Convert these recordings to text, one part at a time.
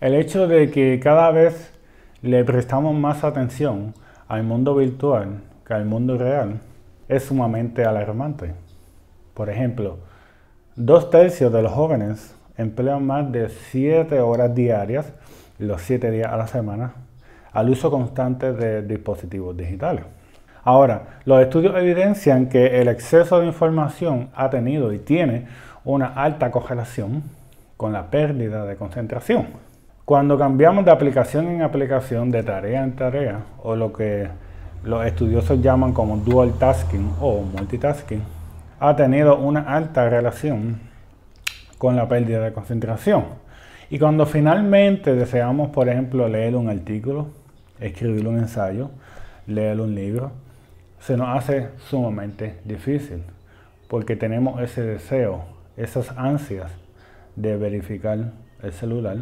El hecho de que cada vez le prestamos más atención al mundo virtual que al mundo real es sumamente alarmante. Por ejemplo, dos tercios de los jóvenes emplean más de 7 horas diarias, los 7 días a la semana, al uso constante de dispositivos digitales. Ahora, los estudios evidencian que el exceso de información ha tenido y tiene una alta correlación con la pérdida de concentración. Cuando cambiamos de aplicación en aplicación, de tarea en tarea, o lo que los estudiosos llaman como dual tasking o multitasking, ha tenido una alta relación con la pérdida de concentración. Y cuando finalmente deseamos, por ejemplo, leer un artículo, escribir un ensayo, leer un libro, se nos hace sumamente difícil porque tenemos ese deseo, esas ansias de verificar el celular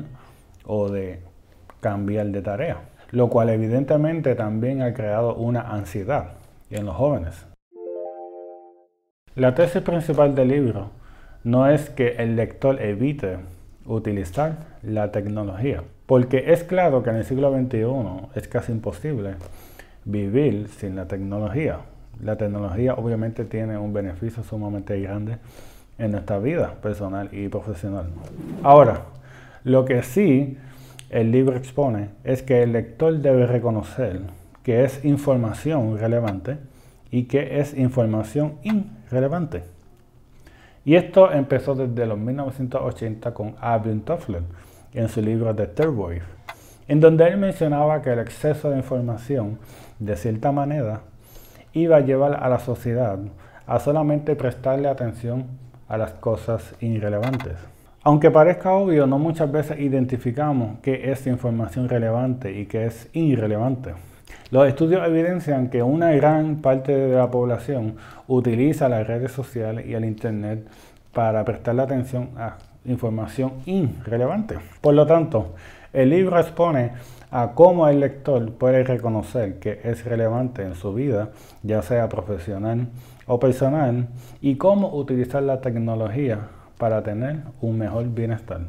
o de cambiar de tarea, lo cual evidentemente también ha creado una ansiedad en los jóvenes. La tesis principal del libro no es que el lector evite utilizar la tecnología, porque es claro que en el siglo XXI es casi imposible vivir sin la tecnología. La tecnología obviamente tiene un beneficio sumamente grande en nuestra vida personal y profesional. Ahora, lo que sí el libro expone es que el lector debe reconocer que es información relevante y que es información irrelevante. Y esto empezó desde los 1980 con Alvin Toffler en su libro The Third Wave, en donde él mencionaba que el exceso de información, de cierta manera, iba a llevar a la sociedad a solamente prestarle atención a las cosas irrelevantes. Aunque parezca obvio, no muchas veces identificamos qué es información relevante y qué es irrelevante. Los estudios evidencian que una gran parte de la población utiliza las redes sociales y el Internet para prestarle atención a información irrelevante. Por lo tanto, el libro expone a cómo el lector puede reconocer que es relevante en su vida, ya sea profesional o personal, y cómo utilizar la tecnología para tener un mejor bienestar.